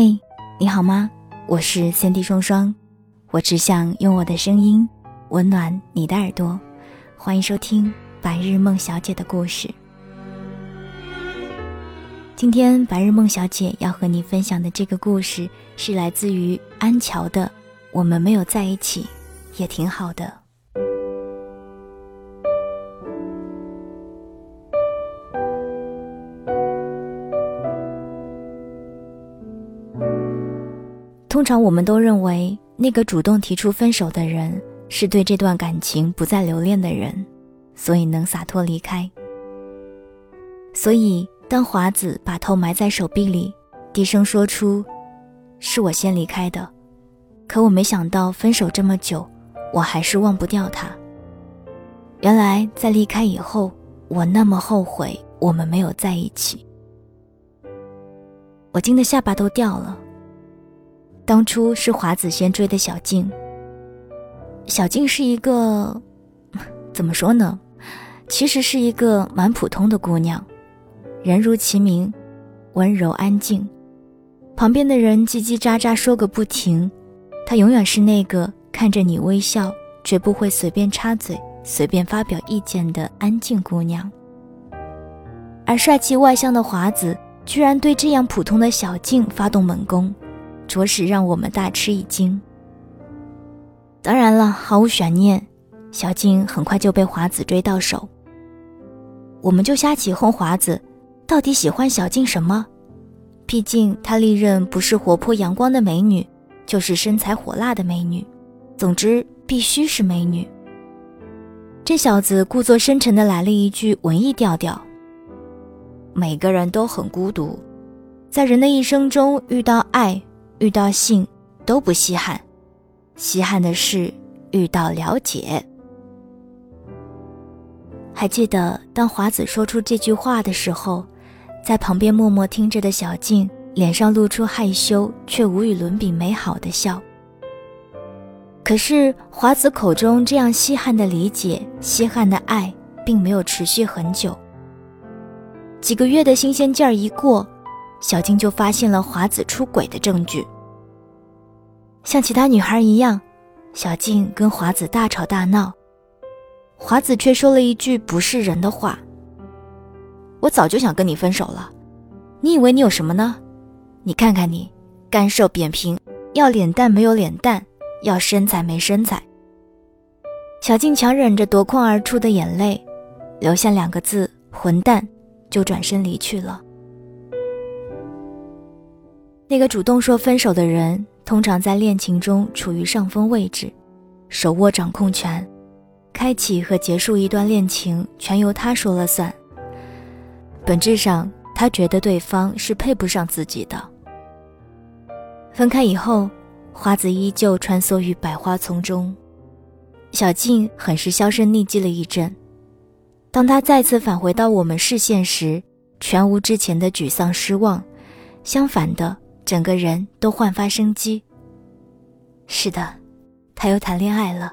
嘿，你好吗？我是三 D 双双，我只想用我的声音温暖你的耳朵。欢迎收听白日梦小姐的故事。今天白日梦小姐要和你分享的这个故事是来自于安乔的《我们没有在一起，也挺好的》。通常我们都认为，那个主动提出分手的人是对这段感情不再留恋的人，所以能洒脱离开。所以，当华子把头埋在手臂里，低声说出：“是我先离开的。”可我没想到，分手这么久，我还是忘不掉他。原来，在离开以后，我那么后悔我们没有在一起。我惊得下巴都掉了。当初是华子先追的小静。小静是一个，怎么说呢？其实是一个蛮普通的姑娘，人如其名，温柔安静。旁边的人叽叽喳喳说个不停，她永远是那个看着你微笑，绝不会随便插嘴、随便发表意见的安静姑娘。而帅气外向的华子，居然对这样普通的小静发动猛攻。着实让我们大吃一惊。当然了，毫无悬念，小静很快就被华子追到手。我们就瞎起哄，华子到底喜欢小静什么？毕竟她历任不是活泼阳光的美女，就是身材火辣的美女，总之必须是美女。这小子故作深沉的来了一句文艺调调：“每个人都很孤独，在人的一生中遇到爱。”遇到性都不稀罕，稀罕的是遇到了解。还记得当华子说出这句话的时候，在旁边默默听着的小静脸上露出害羞却无与伦比美好的笑。可是华子口中这样稀罕的理解、稀罕的爱，并没有持续很久。几个月的新鲜劲儿一过。小静就发现了华子出轨的证据。像其他女孩一样，小静跟华子大吵大闹，华子却说了一句不是人的话：“我早就想跟你分手了，你以为你有什么呢？你看看你，干瘦扁平，要脸蛋没有脸蛋，要身材没身材。”小静强忍着夺眶而出的眼泪，留下两个字“混蛋”，就转身离去了。那个主动说分手的人，通常在恋情中处于上风位置，手握掌控权，开启和结束一段恋情全由他说了算。本质上，他觉得对方是配不上自己的。分开以后，花子依旧穿梭于百花丛中，小静很是销声匿迹了一阵。当他再次返回到我们视线时，全无之前的沮丧失望，相反的。整个人都焕发生机。是的，他又谈恋爱了，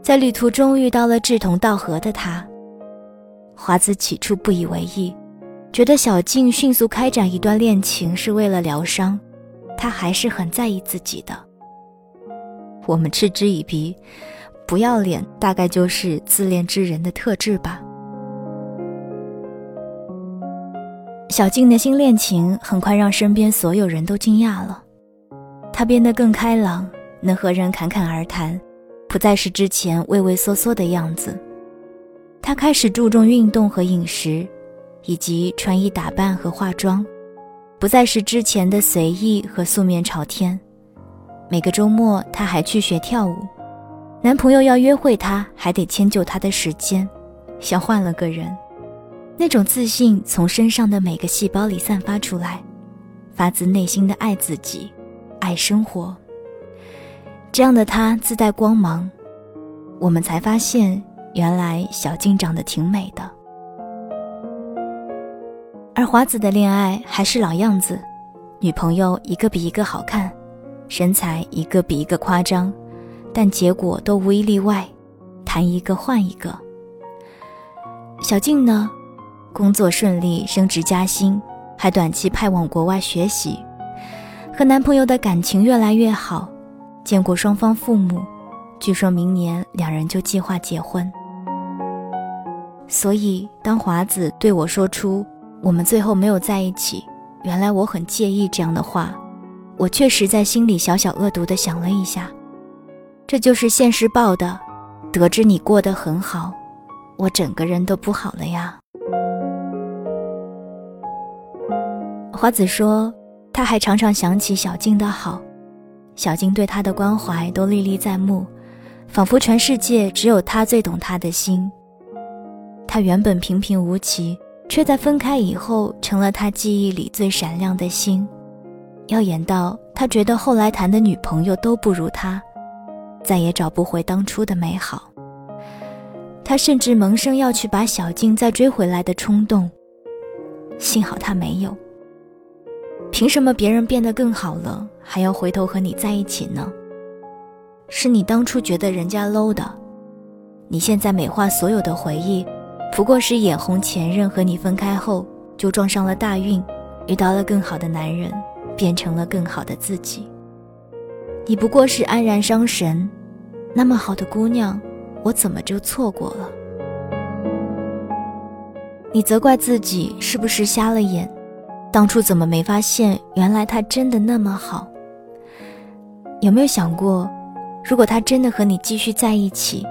在旅途中遇到了志同道合的他。华子起初不以为意，觉得小静迅速开展一段恋情是为了疗伤，他还是很在意自己的。我们嗤之以鼻，不要脸大概就是自恋之人的特质吧。小静的新恋情很快让身边所有人都惊讶了，她变得更开朗，能和人侃侃而谈，不再是之前畏畏缩缩的样子。她开始注重运动和饮食，以及穿衣打扮和化妆，不再是之前的随意和素面朝天。每个周末，她还去学跳舞。男朋友要约会她，还得迁就她的时间，像换了个人。那种自信从身上的每个细胞里散发出来，发自内心的爱自己，爱生活。这样的她自带光芒，我们才发现，原来小静长得挺美的。而华子的恋爱还是老样子，女朋友一个比一个好看，身材一个比一个夸张，但结果都无一例外，谈一个换一个。小静呢？工作顺利，升职加薪，还短期派往国外学习，和男朋友的感情越来越好，见过双方父母，据说明年两人就计划结婚。所以，当华子对我说出我们最后没有在一起，原来我很介意这样的话，我确实在心里小小恶毒的想了一下，这就是现实报的。得知你过得很好，我整个人都不好了呀。华子说：“他还常常想起小静的好，小静对他的关怀都历历在目，仿佛全世界只有他最懂他的心。他原本平平无奇，却在分开以后成了他记忆里最闪亮的星，耀眼到他觉得后来谈的女朋友都不如他，再也找不回当初的美好。他甚至萌生要去把小静再追回来的冲动，幸好他没有。”凭什么别人变得更好了，还要回头和你在一起呢？是你当初觉得人家 low 的，你现在美化所有的回忆，不过是眼红前任和你分开后就撞上了大运，遇到了更好的男人，变成了更好的自己。你不过是黯然伤神，那么好的姑娘，我怎么就错过了？你责怪自己是不是瞎了眼？当初怎么没发现？原来他真的那么好。有没有想过，如果他真的和你继续在一起，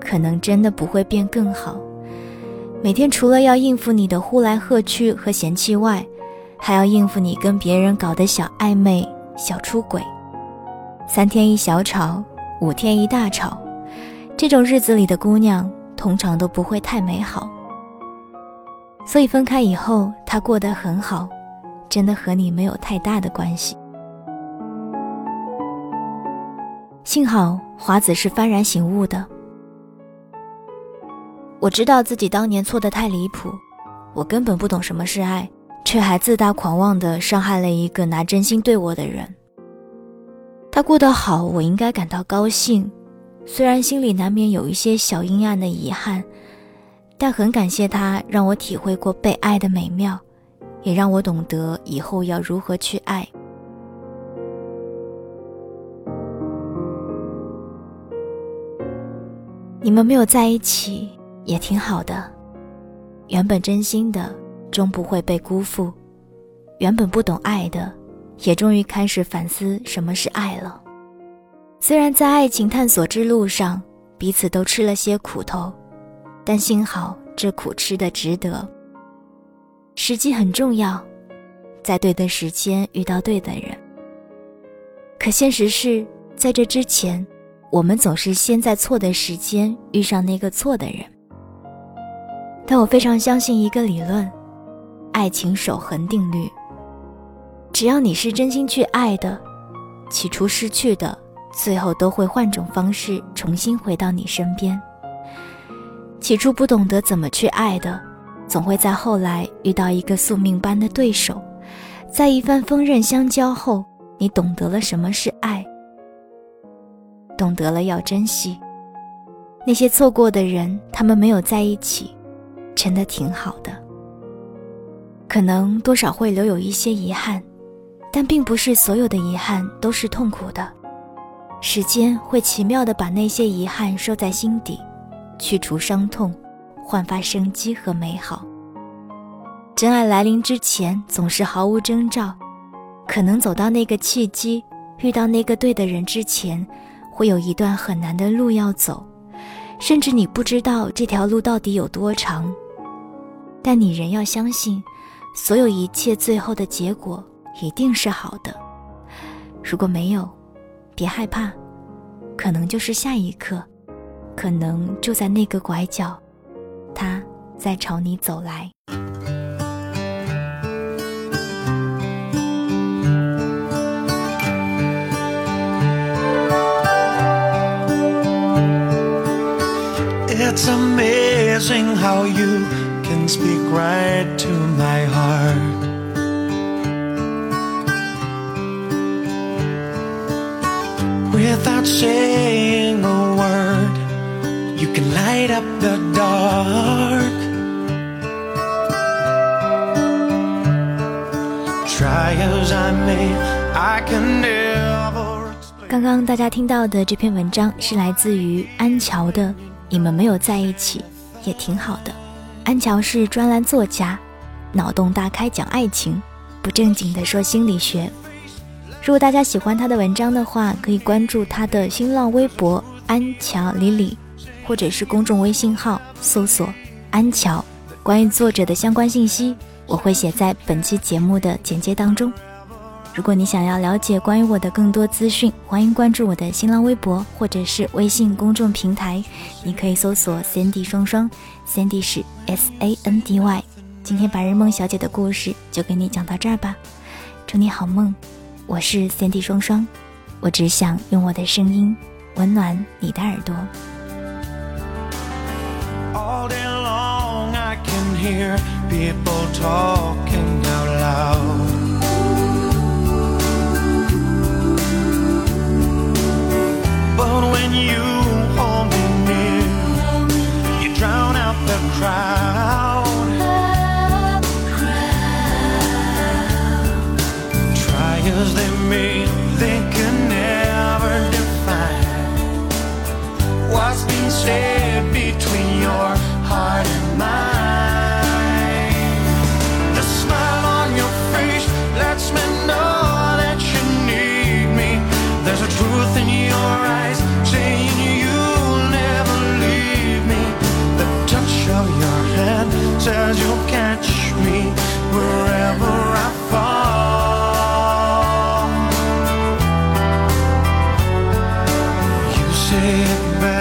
可能真的不会变更好。每天除了要应付你的呼来喝去和嫌弃外，还要应付你跟别人搞的小暧昧、小出轨，三天一小吵，五天一大吵，这种日子里的姑娘通常都不会太美好。所以分开以后，他过得很好，真的和你没有太大的关系。幸好华子是幡然醒悟的。我知道自己当年错的太离谱，我根本不懂什么是爱，却还自大狂妄的伤害了一个拿真心对我的人。他过得好，我应该感到高兴，虽然心里难免有一些小阴暗的遗憾。但很感谢他，让我体会过被爱的美妙，也让我懂得以后要如何去爱。你们没有在一起也挺好的，原本真心的终不会被辜负，原本不懂爱的，也终于开始反思什么是爱了。虽然在爱情探索之路上，彼此都吃了些苦头。但幸好，这苦吃的值得。时机很重要，在对的时间遇到对的人。可现实是，在这之前，我们总是先在错的时间遇上那个错的人。但我非常相信一个理论：爱情守恒定律。只要你是真心去爱的，起初失去的，最后都会换种方式重新回到你身边。起初不懂得怎么去爱的，总会在后来遇到一个宿命般的对手，在一番锋刃相交后，你懂得了什么是爱，懂得了要珍惜。那些错过的人，他们没有在一起，真的挺好的。可能多少会留有一些遗憾，但并不是所有的遗憾都是痛苦的。时间会奇妙的把那些遗憾收在心底。去除伤痛，焕发生机和美好。真爱来临之前总是毫无征兆，可能走到那个契机，遇到那个对的人之前，会有一段很难的路要走，甚至你不知道这条路到底有多长，但你仍要相信，所有一切最后的结果一定是好的。如果没有，别害怕，可能就是下一刻，可能就在那个拐角，他在朝你走来。It's amazing how you can speak right to my heart. Without saying stop the dark. 刚刚大家听到的这篇文章是来自于安乔的。你们没有在一起，也挺好的。安乔是专栏作家，脑洞大开讲爱情，不正经的说心理学。如果大家喜欢他的文章的话，可以关注他的新浪微博安乔李李，或者是公众微信号搜索安乔。关于作者的相关信息，我会写在本期节目的简介当中。如果你想要了解关于我的更多资讯，欢迎关注我的新浪微博或者是微信公众平台。你可以搜索 Sandy 双双，Sandy 是 S A N D Y。今天白日梦小姐的故事就给你讲到这儿吧，祝你好梦。我是 Sandy 双双，我只想用我的声音温暖你的耳朵。All day long I can hear people talking out loud. But when you hold me near, you drown out the crowd. Try as they may, they can never define what's been said sit back.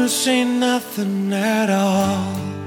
You say nothing at all.